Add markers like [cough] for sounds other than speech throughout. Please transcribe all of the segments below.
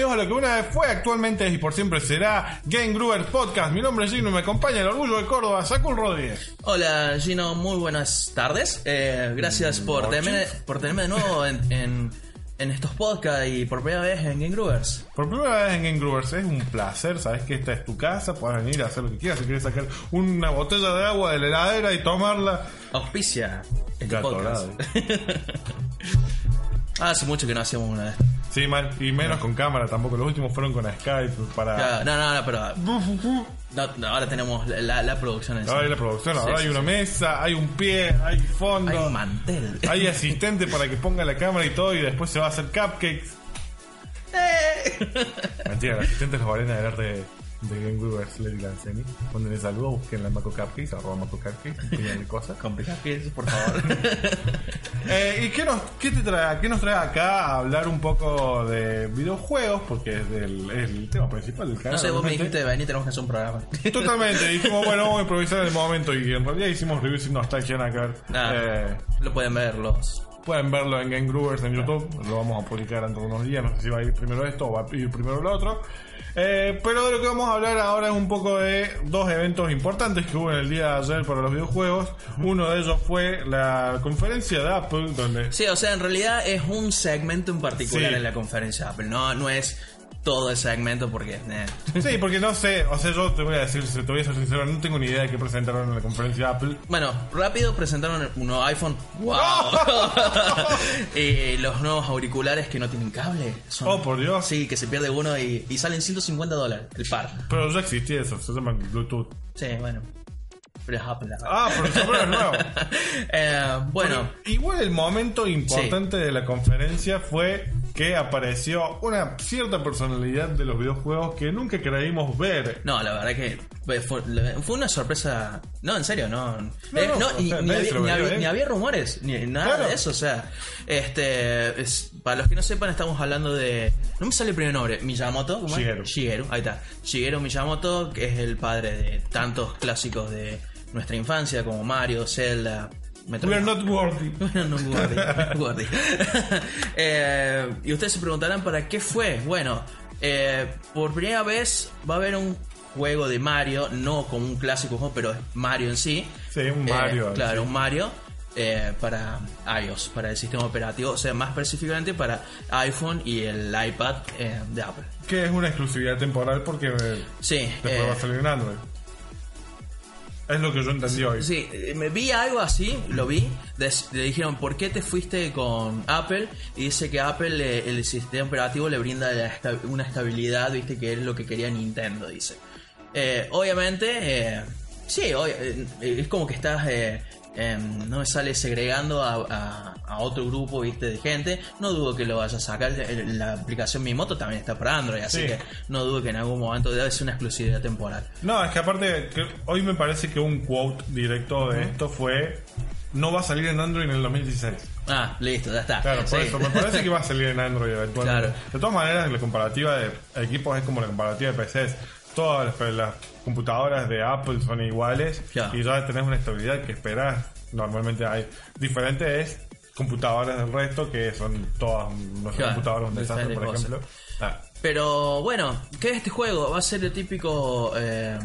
bienvenidos a lo que una vez fue, actualmente es y por siempre será Game Groover Podcast. Mi nombre es Gino y me acompaña el orgullo de Córdoba, Sacul Rodríguez. Hola Gino, muy buenas tardes. Eh, gracias por tenerme, por tenerme de nuevo en, en, en estos podcasts y por primera vez en Game Groovers. Por primera vez en Game Groovers es un placer, sabes que esta es tu casa, puedes venir a hacer lo que quieras, si quieres sacar una botella de agua de la heladera y tomarla. Auspicia este podcast. [laughs] Hace mucho que no hacíamos una vez. Sí, mal, y menos con cámara tampoco, los últimos fueron con Skype para... No, no, no, pero no, no, ahora tenemos la, la producción en. Ahora hay la producción, ahora Sí, hay sí, una sí. mesa, hay un pie, hay fondo, Hay un mantel. hay [laughs] asistente para que ponga la cámara y todo y después se va a hacer cupcakes. [laughs] Mentira, el asistente es la varena del arte de, Game Weavers, Lady Lanceni. Cuando les saludo, busquen la Maco Cupcakes, arroba Maco Cupcakes, de cosas. Complicado que es, por favor. [laughs] Eh, ¿Y qué nos, qué, te trae, qué nos trae acá a hablar un poco de videojuegos? Porque es, del, es el tema principal del canal. No sé, vos me dijiste, vení, tenemos que hacer un programa. [laughs] Totalmente, dijimos, bueno, vamos a improvisar en el momento y en realidad hicimos reviews sin nostalgia nada que ver. Ah, Eh, Lo pueden ver los... Pueden verlo en Game Groovers en YouTube, lo vamos a publicar dentro de unos días, no sé si va a ir primero esto o va a ir primero lo otro. Eh, pero de lo que vamos a hablar ahora es un poco de dos eventos importantes que hubo en el día de ayer para los videojuegos. Uno de ellos fue la conferencia de Apple, donde... Sí, o sea, en realidad es un segmento en particular Sí. en la conferencia de Apple. No, no es todo el segmento porque... eh. Sí, porque no sé, o sea, yo te voy a decir, si te voy a ser sincero, no tengo ni idea de qué presentaron en la conferencia de Apple. Bueno, rápido presentaron un nuevo iPhone. ¡Wow! [laughs] y los nuevos auriculares que no tienen cable. Son- Oh, por Dios. Sí, que se pierde uno y, y salen 150 dólares el par. Pero ya existía eso, se llama Bluetooth. Sí, bueno. Pero es Apple. Ah, pero es nuevo. [laughs] Eh, bueno, Igual el momento importante de la conferencia fue que apareció una cierta personalidad de los videojuegos que nunca creímos ver. no, la verdad que fue, una sorpresa. No, en serio, no. Eh, no, no, o y- sea, ni, había, ni ni rumores, ni nada Claro. de eso. O sea, este. es- para los que no sepan, estamos hablando de. No me sale el primer nombre. Miyamoto. Shigeru. Shigeru, ahí está. Shigeru Miyamoto, que es el padre de tantos clásicos de nuestra infancia, como Mario, Zelda. Metroid- [laughs] We are not worthy. bueno, no guardi, no guardi. Eh, y ustedes se preguntarán para qué fue. Bueno, eh, por primera vez va a haber un juego de Mario, no como un clásico juego, pero es Mario en sí. Sí, un Eh, Mario. claro, un Mario. eh, para iOS, para el sistema operativo, o sea, más específicamente para iPhone y el iPad eh, de Apple. Que es una exclusividad temporal porque Sí, después eh, va a salir en Android. Es lo que yo entendí hoy. Sí, eh, me vi algo así, lo vi. le dijeron, ¿por qué te fuiste con Apple? Y dice que Apple, eh, el sistema operativo, le brinda una estabilidad, viste, que es lo que quería Nintendo, dice. Eh, obviamente, eh, sí, eh, es como que estás, em, no me sale segregando a, a- a otro grupo, viste, de gente. No dudo que lo vaya a sacar. La aplicación Mi Moto también está para Android, así Sí. que no dudo que en algún momento debe ser una exclusividad temporal. No, es que aparte, que hoy me parece que un quote directo de esto fue: No va a salir en Android en el 2016. Ah, listo, ya está. Claro, por Sí. eso me parece que va a salir en Android [laughs] eventualmente. Claro. De todas maneras, la comparativa de equipos es como la comparativa de PCs. Todas las, las computadoras de Apple son iguales y ya tenés una estabilidad que esperás. Normalmente hay. Diferente es computadoras del resto que son todas nuestras Claro, computadoras un desastre, por ejemplo. Ah, Pero bueno, ¿qué es este juego? Va a ser el típico. Eh,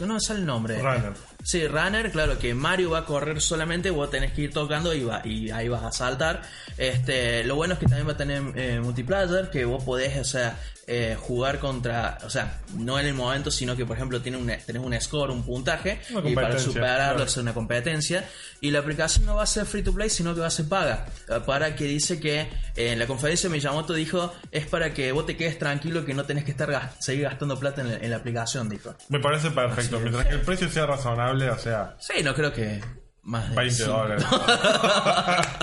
no me sale el nombre. Runner. Sí, Runner, claro, que Mario va a correr solamente, vos tenés que ir tocando y, va, y ahí vas a saltar. Este, lo bueno es que también va a tener eh, multiplayer, que vos podés, o sea, eh, jugar contra, o sea, no en el momento, sino que por ejemplo tiene un, tenés un score, un puntaje, Una y para superarlo claro. es una competencia. Y la aplicación no va a ser free to play, sino que va a ser paga. Eh, Para que dice que eh, en la conferencia Miyamoto dijo, es para que vos te quedes tranquilo que no tenés que estar seguir gastando plata en la, en la aplicación, dijo. me parece perfecto. Mientras que el precio sea razonable, o sea, Sí, no creo que más de 20 cinco. dólares. [laughs]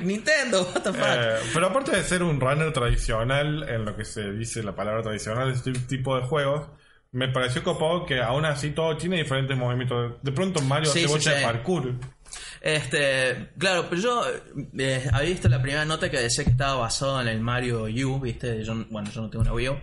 Nintendo, what the fuck. Eh, pero aparte de ser un runner tradicional, en lo que se dice la palabra tradicional de este tipo de juegos, me pareció copado que aún así todo tiene diferentes movimientos. De pronto Mario Sí, hace sí, bocha de parkour. Este, claro, pero yo eh, había visto la primera nota que decía que estaba basado en el Mario U, ¿viste? Yo, bueno, yo no tengo una Wii U.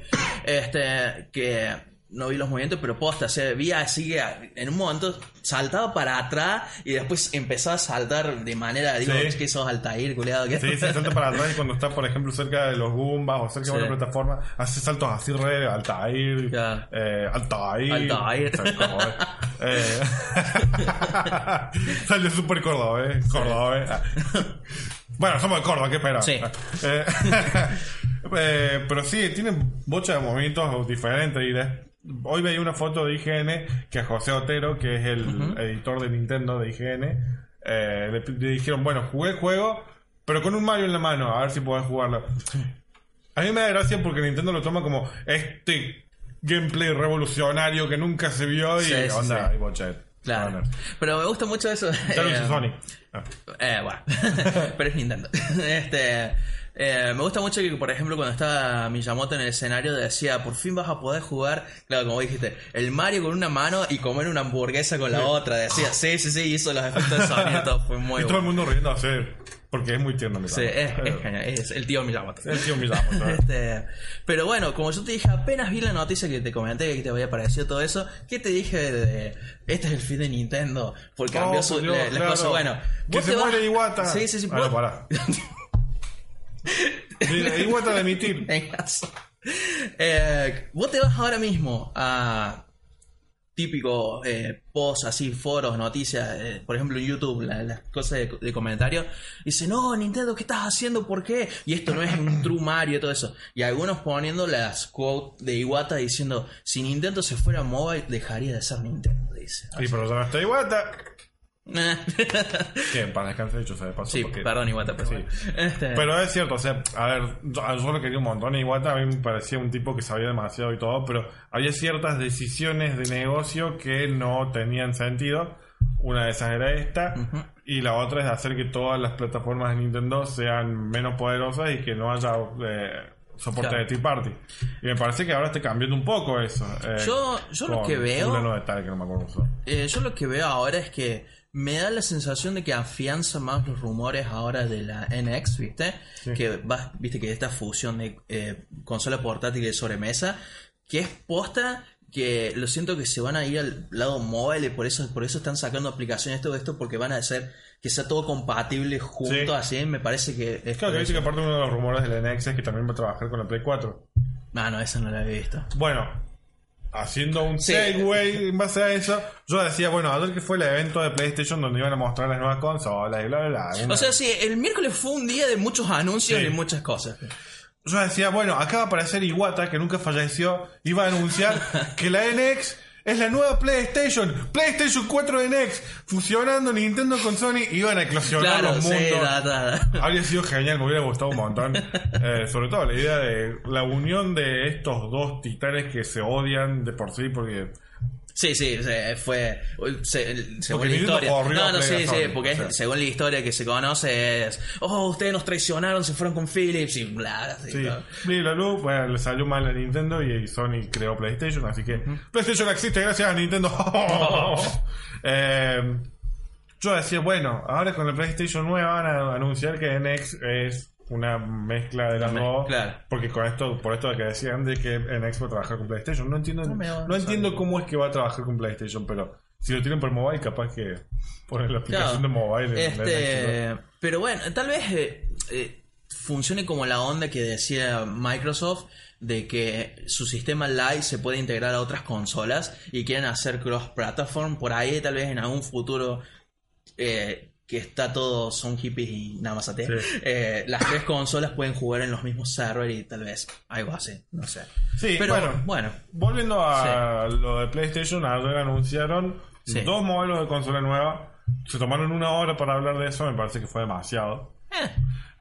Este, que no vi los movimientos, pero posta, se vi así que en un momento saltaba para atrás y después empezaba a saltar de manera, digo, Sí. es que sos Altair, culiado. que- Sí, se salta para atrás y cuando está, por ejemplo, cerca de los Goombas o cerca de Sí. una plataforma, hace saltos así re Altair. Claro. Eh, Altair. Altair. O sea, cordobés. Eh, [laughs] Salió súper cordobés. Cordobés. Bueno, somos de Córdoba, ¿qué esperas? Sí. Eh, [laughs] eh, pero sí, tienen bocha de movimientos diferentes. Y de- hoy veía una foto de IGN que a José Otero, que es el editor de Nintendo de IGN, eh, le, le dijeron, bueno, jugué el juego, pero con un Mario en la mano, a ver si podés jugarlo. A mí me da gracia porque Nintendo lo toma como este gameplay revolucionario que nunca se vio y Sí, sí, onda, sí. y bocha. Claro. Pero me gusta mucho eso. ya eh, Sony. Eh, bueno, [laughs] pero es Nintendo. [laughs] Este, eh, me gusta mucho que, por ejemplo, cuando estaba Miyamoto en el escenario, decía: Por fin vas a poder jugar, claro, como dijiste, el Mario con una mano y comer una hamburguesa con la otra. Decía: [laughs] Sí, sí, sí, hizo los efectos de sonido, fue muy y todo el bueno. mundo riendo así, porque es muy tierno. Sí, Miyamoto. es, es genial, es el tío Miyamoto. El tío Miyamoto. [laughs] Este, pero bueno, como yo te dije, apenas vi la noticia que te comenté que te había parecido todo eso, ¿qué te dije de, este es el fin de Nintendo? Porque cambió Oh, su, Dios, la- las claro. cosas. Bueno, Que se vas- muere Iwata. Sí, sí, sí. Ah, no, vos- pará. [laughs] Sí, Iwata de emitir. Vengas. [laughs] Eh, vos te vas ahora mismo a típico eh, post así, foros, noticias, eh, por ejemplo en YouTube, la- las cosas de, de comentarios, dice, no, Nintendo, ¿qué estás haciendo? ¿Por qué? Y esto no es un true Mario y todo eso. Y algunos poniendo las quotes de Iwata diciendo, si Nintendo se fuera mobile, dejaría de ser Nintendo, dice. Sí, pero ya no está Iwata. Que para descansar dicho, se de paso. sí, porque- perdón Iwata, pero Sí. Este, Pero es cierto, o sea, a ver, yo, yo lo quería un montón. Iwata a mí me parecía un tipo que sabía demasiado y todo, pero había ciertas decisiones de negocio que no tenían sentido. Una de esas era esta, y la otra es hacer que todas las plataformas de Nintendo sean menos poderosas y que no haya eh, soporte Claro. de Tea Party. Y me parece que ahora está cambiando un poco eso. eh, Yo- yo lo que veo- Fulano de tal, que no me acuerdo cómo se llama. Eh, yo lo que veo ahora es que me da la sensación de que afianza más los rumores ahora de la NX, ¿viste? Que va, viste que esta fusión de eh, consola portátil y de sobremesa, que es posta que lo siento que se van a ir al lado móvil y por eso, por eso están sacando aplicaciones todo esto porque van a hacer que sea todo compatible junto Sí. así, me parece que es Claro, que dice que aparte uno de los rumores del NX es que también va a trabajar con la Play 4. Ah, no, esa no la he visto. Bueno, haciendo un Sí. segue en base a eso, yo decía, bueno, ayer que fue el evento de PlayStation donde iban a mostrar las nuevas consolas y bla, bla, bla. Una- O sea, sí, el miércoles fue un día de muchos anuncios Sí. y muchas cosas. yo decía, bueno, acá va a aparecer Iwata, que nunca falleció, iba a anunciar [laughs] que la NX es la nueva PlayStation, PlayStation 4 NX, fusionando Nintendo con Sony, iban a eclosionar Claro, los sí, mundos. da, da, da. [laughs] Habría sido genial, me hubiera gustado un montón. [laughs] Eh, sobre todo la idea de la unión de estos dos titanes que se odian de por sí, porque Sí, sí, fue. se- según Porque la historia. No, no, sí, sí, porque o sea. es- según la historia que se conoce es. Oh, ustedes nos traicionaron, se fueron con Philips y bla, así. Sí. Bla, bla, bla, bueno, le salió mal a Nintendo y Sony creó PlayStation, así que PlayStation existe gracias a Nintendo. [laughs] Eh, yo decía, bueno, ahora con la PlayStation nueva van a anunciar que NX es una mezcla de las dos. claro. Porque con esto, por esto de que decían de que NX va a trabajar con PlayStation. No entiendo, No entiendo cómo es que va a trabajar con PlayStation, pero si lo tienen por mobile, capaz que ponen la aplicación Claro. de mobile en. Este, pero bueno, tal vez eh, eh, funcione como la onda que decía Microsoft de que su sistema Live se puede integrar a otras consolas y quieren hacer cross-platform. Por ahí, tal vez en algún futuro eh, que está todo, son hippies y nada más a ti. Sí. Eh, las tres consolas pueden jugar en los mismos servers y tal vez algo así, no sé. Sí, Pero bueno, bueno, Volviendo a lo de PlayStation, ayer anunciaron Sí. dos modelos de consola nueva. Se tomaron una hora para hablar de eso, me parece que fue demasiado. eh,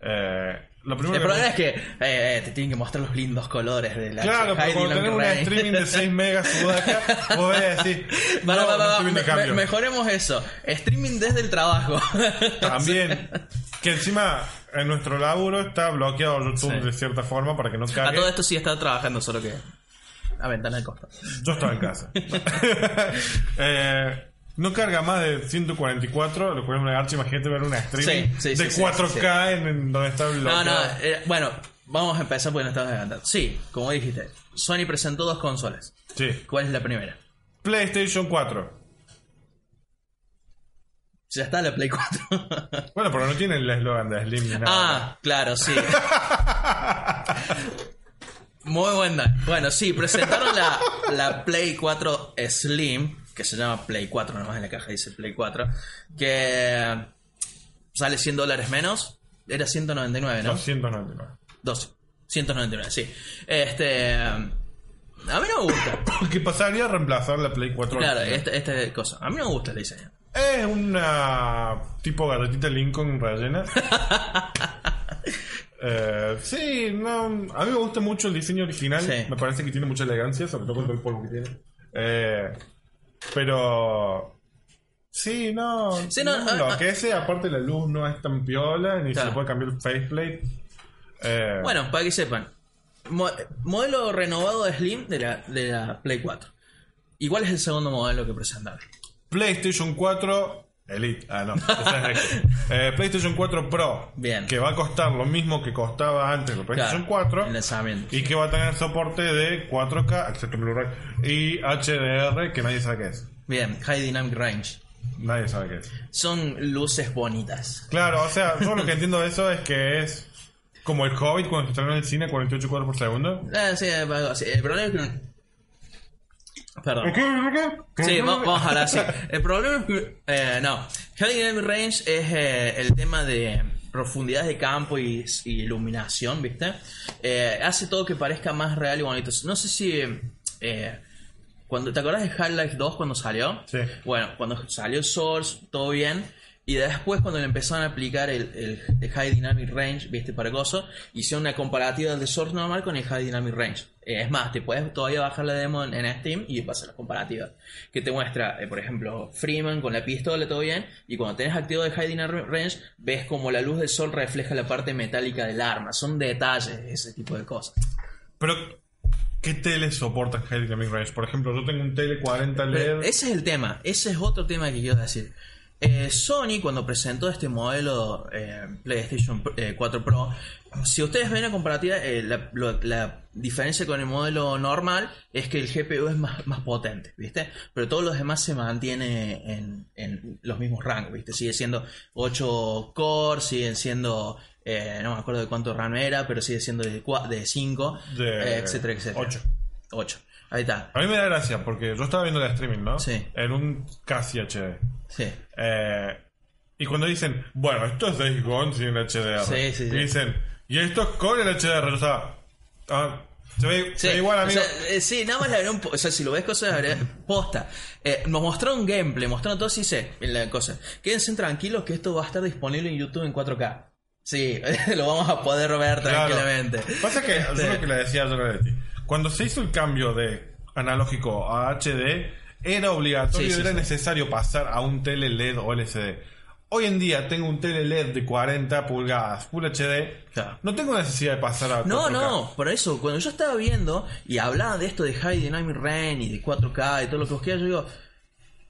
Eh, lo primero el que- problema es que eh, eh, te tienen que mostrar los lindos colores de la Claro, pero cuando tenés un streaming de 6 megas sudaca, vos vas a decir, [laughs] no, Para, para, me- me- mejoremos eso. Streaming desde el trabajo. [laughs] También, que encima en nuestro laburo está bloqueado YouTube Sí. de cierta forma para que no A cargue. todo esto sí está trabajando, solo que a ventana de costa. Yo estaba en casa. [laughs] Eh, no carga más de 144, lo cual es una garcha. Imagínate ver una streaming Sí, sí, sí, de sí, 4K En, en donde está No, bloqueado. no, eh, bueno, Vamos a empezar porque no estabas adelantando. Sí, como dijiste, Sony presentó dos consolas. Sí. ¿Cuál es la primera? PlayStation 4. Ya está la Play 4. [laughs] Bueno, pero no tiene el eslogan de Slim ni nada. ah, claro, sí. [laughs] Muy buena. Bueno, sí, presentaron la, la Play 4 Slim, que se llama Play 4, nomás en la caja dice Play 4, que sale 100 dólares menos. Era 199, ¿no? 299. 12. 199, sí. Este. A mí no me gusta. [coughs] ¿Qué pasaría a reemplazar la Play 4? Claro, esta, esta cosa. A mí no me gusta el diseño. Es una tipo galletita Lincoln rellena. [laughs] Eh, sí, no, a mí me gusta mucho el diseño original. Sí. Me parece que tiene mucha elegancia, sobre todo con todo el polvo que tiene. Eh, pero. Sí, no. Sí, no, no me ah, enloquece. Aparte, la luz no es tan piola, ni se Claro. le puede cambiar el faceplate. Eh, Bueno, para que sepan. Mo- modelo renovado de Slim de la, de la Play 4. ¿Y cuál es el segundo modelo que presentaron? PlayStation 4 Elite. Ah, no. esa es Extra. [laughs] Eh, PlayStation 4 Pro. Bien. Que va a costar lo mismo que costaba antes la PlayStation Claro, 4. el lanzamiento. Y que va a tener soporte de 4K, excepto Blu-ray, y HDR, que nadie sabe qué es. Bien, High Dynamic Range. Nadie sabe qué es. Son luces bonitas. Claro, o sea, yo lo que [laughs] entiendo de eso es que es como el Hobbit cuando se estrenó en el cine 48 cuadros por segundo. Eh, sí, algo así. El problema es que. Perdón. Sí, va- vamos a hablar así. El problema es que. eh, no. High Dynamic Range es eh, el tema de profundidad de campo y, y iluminación, ¿viste? Eh, hace todo que parezca más real y bonito. No sé si. eh, cuando, ¿Te acuerdas de Half-Life 2 cuando salió? Sí. Bueno, cuando salió Source, todo bien. Y después cuando le empezaron a aplicar el, el- el High Dynamic Range, viste, para coso, hicieron una comparativa del de Source normal con el High Dynamic Range. Eh, es más, te puedes todavía bajar la demo en, en Steam y vas a la comparativa. Que te muestra, eh, por ejemplo, Freeman con la pistola, todo bien. Y cuando tenés activo el High Dynamic Range, ves como la luz del sol refleja la parte metálica del arma. Son detalles, ese tipo de cosas. Pero, ¿qué tele soporta High Dynamic Range? Por ejemplo, yo tengo un tele 40 Pero LED. ese es el tema, ese es otro tema que quiero decir. Eh, Sony cuando presentó este modelo eh, PlayStation eh, 4 Pro, si ustedes ven la comparativa, eh, la, lo- la diferencia con el modelo normal es que el GPU es más, más potente, ¿viste? Pero todos los demás se mantiene en, en los mismos rangos, ¿viste? Sigue siendo 8 core, siguen siendo, eh, no me acuerdo de cuánto RAM era, pero sigue siendo de, cua- de 5, De eh, etcétera, etcétera. ocho. 8. Ahí está. A mí me da gracia porque yo estaba viendo el streaming, ¿no? Sí. En un casi HD. Sí. Eh, y cuando dicen, bueno, esto es Days Gone sin el HDR. Sí, sí, y dicen, y esto es con el HDR. Yo estaba, ah, se ve, se Sí, ve igual, o amigo. sea, eh, sí, nada más un po- O sea, si lo ves cosas, posta. Eh, nos mostraron gameplay, mostraron todo, sí sé, la cosa. Quédense tranquilos que esto va a estar disponible en YouTube en 4K. Sí, [laughs] lo vamos a poder ver Claro. tranquilamente. Pasa que, yo lo que le decía ayer a cuando se hizo el cambio de analógico a HD, era obligatorio, Sí, sí, era sí. necesario pasar a un tele LED o LCD. Hoy en día tengo un tele LED de 40 pulgadas Full HD. Claro. No tengo necesidad de pasar a No, 4K. no, por eso, cuando yo estaba viendo y hablaban de esto de High Dynamic Range y de 4K y todo lo que vos quieras, yo digo,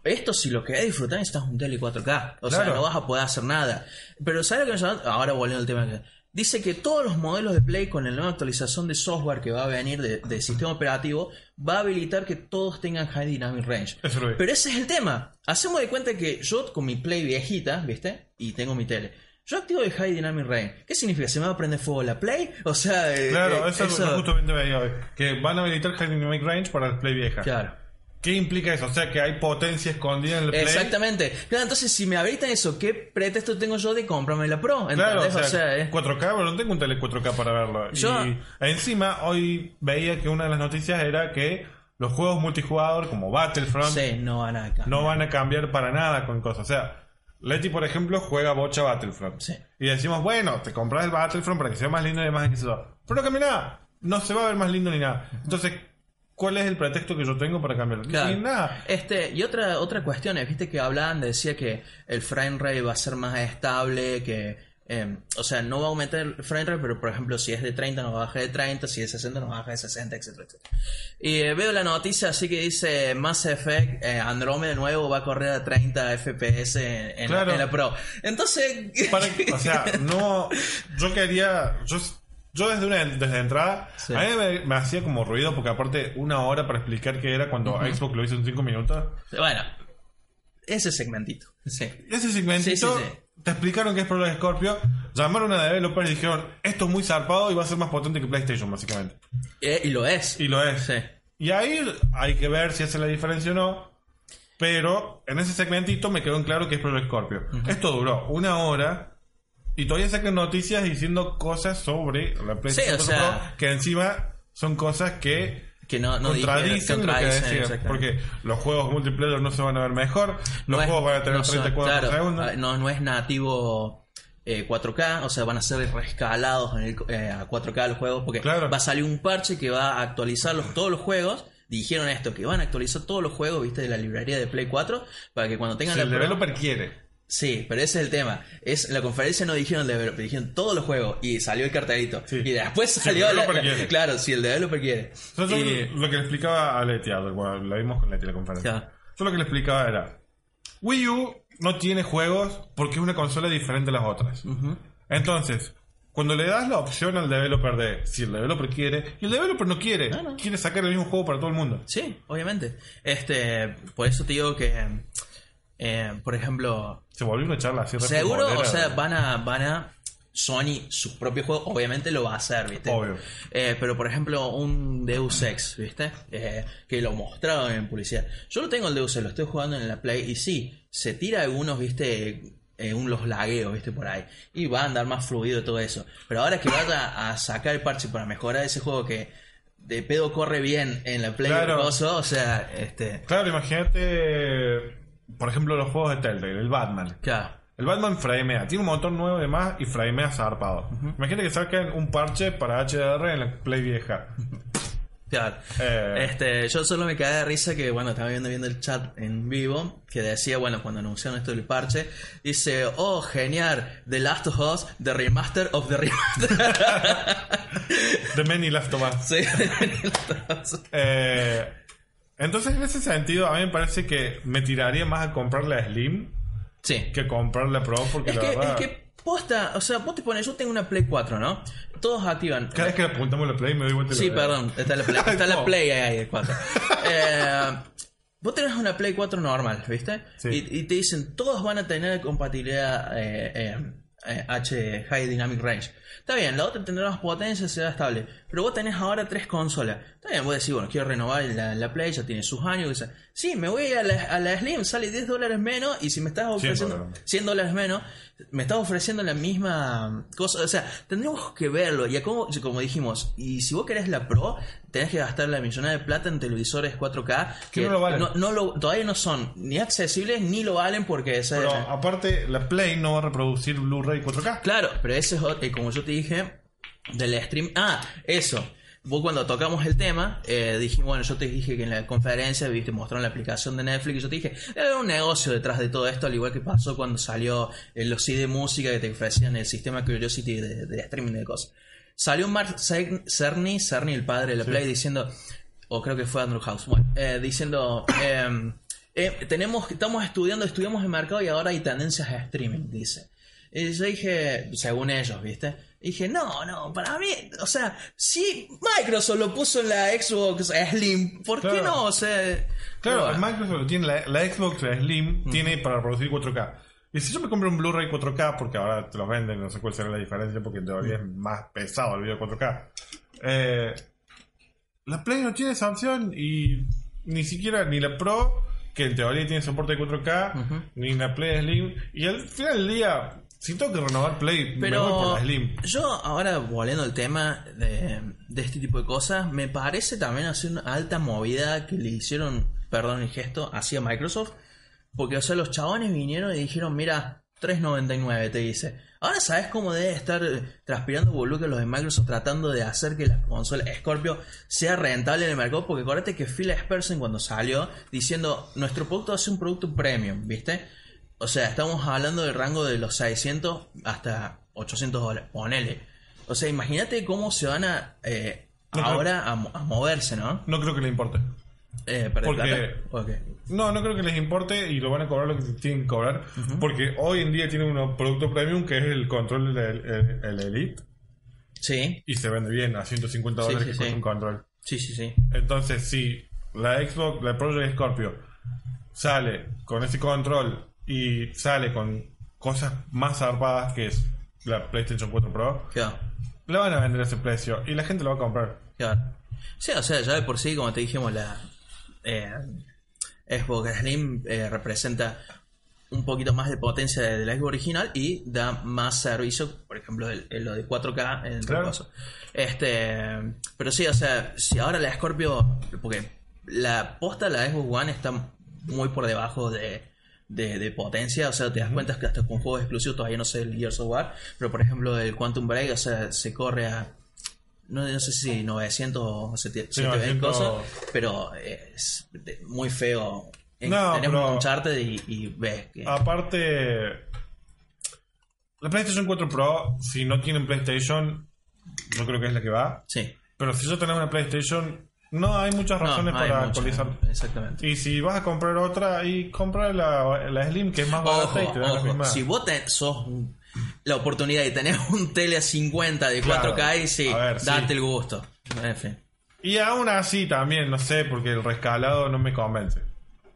esto si lo querés disfrutar necesitas un tele 4K. O sea, no vas a poder hacer nada. Pero ¿sabes lo que me llama? Ahora volviendo al tema que... Dice que todos los modelos de Play con la nueva actualización de software que va a venir de, de sistema operativo va a habilitar que todos tengan High Dynamic Range. Eso lo. Pero ese es el tema. Hacemos de cuenta que yo con mi Play viejita, ¿viste? Y tengo mi tele. Yo activo el High Dynamic Range. ¿Qué significa? ¿Se me va a prender fuego la Play? O sea, eh, Claro, eh, eso, es lo que justamente veía hoy. Que van a habilitar High Dynamic Range para el Play vieja. Claro. ¿Qué implica eso? O sea, que hay potencia escondida en el Play. Exactamente. Claro, entonces si me habilitan eso, ¿qué pretexto tengo yo de comprarme la Pro? Claro, o sea, eh. 4K, pero no tengo un tele 4K para verlo. Yo- Y encima, hoy veía que una de las noticias era que los juegos multijugador como Battlefront Sí, no van a cambiar. no van a cambiar para nada con cosas. O sea, Leti, por ejemplo, juega bocha Battlefront. Sí. Y decimos, bueno, te compras el Battlefront para que sea más lindo y demás. Pero no cambia nada. No se va a ver más lindo ni nada. Entonces, ¿cuál es el pretexto que yo tengo para cambiarlo? Claro. Y nada. Este, y otra, otra cuestión, eh, viste que hablaban, decía que el frame rate va a ser más estable, que eh, o sea, no va a aumentar el frame rate, pero por ejemplo, si es de 30 no va a bajar de 30, si es de 60 no va a bajar de 60, etcétera, etcétera. Y eh, veo la noticia así que dice Mass Effect eh, Andromeda nuevo va a correr a 30 FPS en, en Claro. la, en la Pro. Entonces, Para- o sea, [laughs] no. Yo quería. Yo Yo desde, una, desde entrada, Sí. a mí me, me hacía como ruido porque aparte una hora para explicar qué era cuando Xbox lo hizo en 5 minutos. Bueno, ese segmentito. Sí. Ese segmentito te explicaron qué es Pro Scorpio, llamaron a developers y dijeron, esto es muy zarpado y va a ser más potente que PlayStation básicamente. Eh, y lo es. Y lo es. Sí. Y ahí hay que ver si hace la diferencia o no. Pero en ese segmentito me quedó en claro que es Pro Scorpio. Esto duró una hora y todavía sacan noticias diciendo cosas sobre la PlayStation o 4 sea- Pro que encima son cosas que Que no, no contradicen lo que decían. Porque los juegos multiplayer no se van a ver mejor, los No es- juegos van a tener no son- 30 cuadros claro, por segundo. ah, No, no es nativo eh, 4K, o sea, van a ser rescalados en el, eh, a 4K los juegos, porque Claro. va a salir un parche que va a actualizar los- todos los juegos. Dijeron esto, que van a actualizar todos los juegos, viste, de la librería de Play 4, para que cuando tengan Si la el developer quiere. Sí, pero ese es el tema. Es, en la conferencia no dijeron el developer, dijeron todos los juegos y salió el cartelito. Sí. Y después Si el salió la-. Claro, si el developer quiere. Y- lo que le explicaba a Leti, a- bueno, la vimos con Leti la conferencia. Yo lo que le explicaba era, Wii U no tiene juegos porque es una consola diferente a las otras. Entonces, cuando le das la opción al developer de si el developer quiere, y el developer no quiere, No, no. quiere sacar el mismo juego para todo el mundo. Sí, obviamente. Este, por eso te digo que, eh, por ejemplo, Se volvió una charla así seguro, o sea, van a, van a Sony sus propios juegos, obviamente lo va a hacer, ¿viste? Obvio. Eh, pero por ejemplo, un Deus Ex, ¿viste? Eh, que lo mostraron en publicidad. Yo lo tengo el Deus Ex, lo estoy jugando en la Play y sí, se tira algunos, ¿viste? Eh, un, los lagueos, ¿viste? Por ahí. Y va a andar más fluido todo eso. Pero ahora que vaya a sacar el parche para mejorar ese juego que de pedo corre bien en la Play Claro. o sea, este. Claro, imagínate, por ejemplo, los juegos de Telltale, el Batman. Claro. El Batman framea, tiene un motor nuevo de más y framea zarpado. Imagínate que saquen un parche para HDR en la Play vieja. Claro. Eh. Este, yo solo me caí de risa que, bueno, estaba viendo, viendo el chat en vivo, que decía, bueno, cuando anunciaron esto del parche, dice, oh, genial, The Last of Us, The Remaster of the Remaster. [laughs] The Many Last of Us. sí, The Last of Us. Eh, entonces, en ese sentido, a mí me parece que me tiraría más a comprar la Slim Sí. que comprar la Pro, porque Es la que, verdad, es que posta, o sea, vos te pones, yo tengo una Play 4, ¿no? Todos activan. cada vez que le apuntamos la Play me doy vuelta y Sí, la perdón, está la Play, está la. [laughs] Play ahí, el 4. Eh, vos tenés una Play 4 normal, ¿viste? Sí. Y, y te dicen, todos van a tener compatibilidad eh, eh, eh, H High Dynamic Range. Está bien, la otra tendrá más potencia, será estable. Pero vos tenés ahora tres consolas. Está bien, vos decís, bueno, quiero renovar la, la Play, ya tiene sus años. dice, Sí, me voy a la, a la Slim, sale 10 dólares menos. Y si me estás ofreciendo dólares. 100 dólares menos, me estás ofreciendo la misma cosa. O sea, tendríamos que verlo. Y como, como dijimos, y si vos querés la Pro, tenés que gastar la millonada de plata en televisores 4K. Que no lo valen. no lo- todavía no son ni accesibles ni lo valen porque... esa- Pero aparte, la Play no va a reproducir Blu-ray 4K. Claro, pero ese es, eh, como yo te dije, del stream. Ah, eso. Vos cuando tocamos el tema, eh, dije, bueno, yo te dije que en la conferencia, viste, mostraron la aplicación de Netflix y yo te dije, haber un negocio detrás de todo esto, al igual que pasó cuando salió eh, los CD de música que te ofrecían el sistema Curiosity de, de streaming de cosas. Salió Mark Cer- Cerny, Cerny, el padre de la Play, diciendo, o creo que fue Andrew House, bueno, eh, diciendo, em, eh, tenemos, estamos estudiando, estudiamos el mercado y ahora hay tendencias a streaming, dice. Y yo dije, según ellos, ¿viste? Dije, no, no, para mí, o sea, si Microsoft lo puso en la Xbox Slim, ¿por qué no? O sea, Claro, pero- Microsoft tiene la, la Xbox Slim tiene para reproducir 4K. Y si yo me compro un Blu-ray 4K, porque ahora te los venden, no sé cuál será la diferencia, porque en teoría es más pesado el video 4K. Eh, la Play no tiene esa opción y ni siquiera ni la Pro, que en teoría tiene soporte de 4K, ni la Play Slim. Y al final del día, si tengo que renovar Play, me voy por Pero la Slim. yo ahora volviendo al tema de, de este tipo de cosas, me parece también hacer una alta movida que le hicieron, perdón el gesto, hacia Microsoft. Porque, o sea, los chabones vinieron y dijeron, mira, 3.99 te dice. Ahora sabes cómo debe estar eh, transpirando boludo los de Microsoft tratando de hacer que la consola Scorpio sea rentable en el mercado. Porque acuérdate que Phil Spencer cuando salió diciendo, nuestro producto ser un producto premium, ¿viste? O sea, estamos hablando del rango de los 600 hasta 800 dólares. Ponele. O sea, imagínate cómo se van a eh, No, ahora a, mo- a moverse, ¿no? No creo que le importe. Eh, ¿perder Porque-. No, no creo que les importe y lo van a cobrar lo que tienen que cobrar. Porque hoy en día tienen un producto premium que es el control del el- el Elite. Sí, y se vende bien a 150 Sí, dólares sí, que cuesta sí. un control. sí, sí, sí. Entonces, si la Xbox, la Project Scorpio, sale con ese control y sale con cosas más zarpadas que es la PlayStation 4 Pro, Claro, le van a vender a ese precio y la gente lo va a comprar. claro. Sí, o sea, ya de por sí, como te dijimos, la eh, Xbox Slim eh, representa un poquito más de potencia de, de la Xbox original y da más servicio, por ejemplo, el, el- lo de 4K en el Claro. caso. Este, pero sí, o sea, si ahora la Scorpio, porque la posta la Xbox One está muy por debajo de, de, de potencia, o sea, te das cuenta que hasta con juegos exclusivos todavía no sé el Gears of War, pero por ejemplo el Quantum Break, o sea, se corre a no, no sé si 900 o 700 Sí, 900. cosas, pero es muy feo. No, pero- un Uncharted y, y ves que... Aparte, la PlayStation 4 Pro, si no tienen PlayStation, yo creo que es la que va. sí. Pero si yo tenés una PlayStation, no hay muchas No, razones hay para actualizar. Exactamente. Y si vas a comprar otra, y compra la, la Slim, que es más barata Ojo, y te da la misma. si vos te- sos la oportunidad y tenés un tele 50 de Claro. 4K, y sí, ver, sí. date el gusto. En fin, Y aún así también, no sé, porque el rescalado no me convence.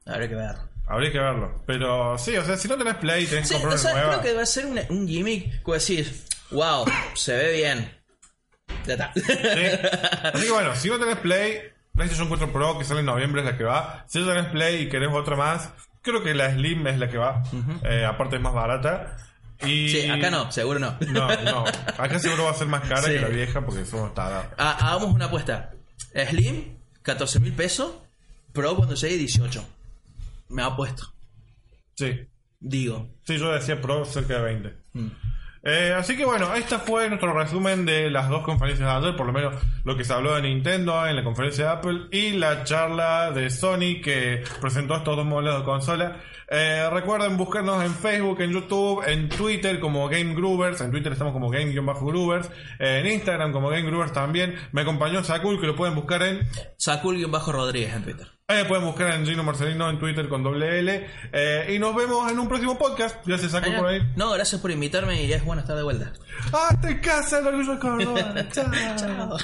habrá que ver. Habría que verlo. Pero sí, o sea, si no tenés Play, tenés Sí, que comprar o sea, una nueva. creo que va a ser un, un gimmick que decís, wow, se ve bien. Ya está. Sí. [laughs] Así que bueno, si no tenés Play, PlayStation 4 Pro, que sale en noviembre, es la que va. Si no tenés Play y querés otra más, creo que la Slim es la que va. Eh, aparte es más barata. Y... Sí, acá no, seguro no. No, no. Acá seguro va a ser más cara Sí. que la vieja porque somos tarados. Ha- hagamos una apuesta. Slim, 14 mil pesos. Pro cuando llegue 18. Me ha puesto. Sí. Digo. Sí, yo decía Pro cerca de 20. Mm. Eh, así que bueno, este fue nuestro resumen de las dos conferencias de ayer, por lo menos lo que se habló de Nintendo en la conferencia de Apple y la charla de Sony que presentó estos dos modelos de consola. Eh, recuerden buscarnos en Facebook, en YouTube, en Twitter como Game Groovers, en Twitter estamos como Game-Groovers, en Instagram como Game Groovers también. Me acompañó Sakul que lo pueden buscar en Sakul-Rodríguez en Twitter. Ahí me pueden buscar en Gino Marcelino en Twitter con doble L. Eh, y nos vemos en un próximo podcast. Ya se sacó por ahí. No, gracias por invitarme y es bueno estar de vuelta. ¡Hasta en casa, el orgullo de Córdoba! [laughs] ¡Chao! Chao.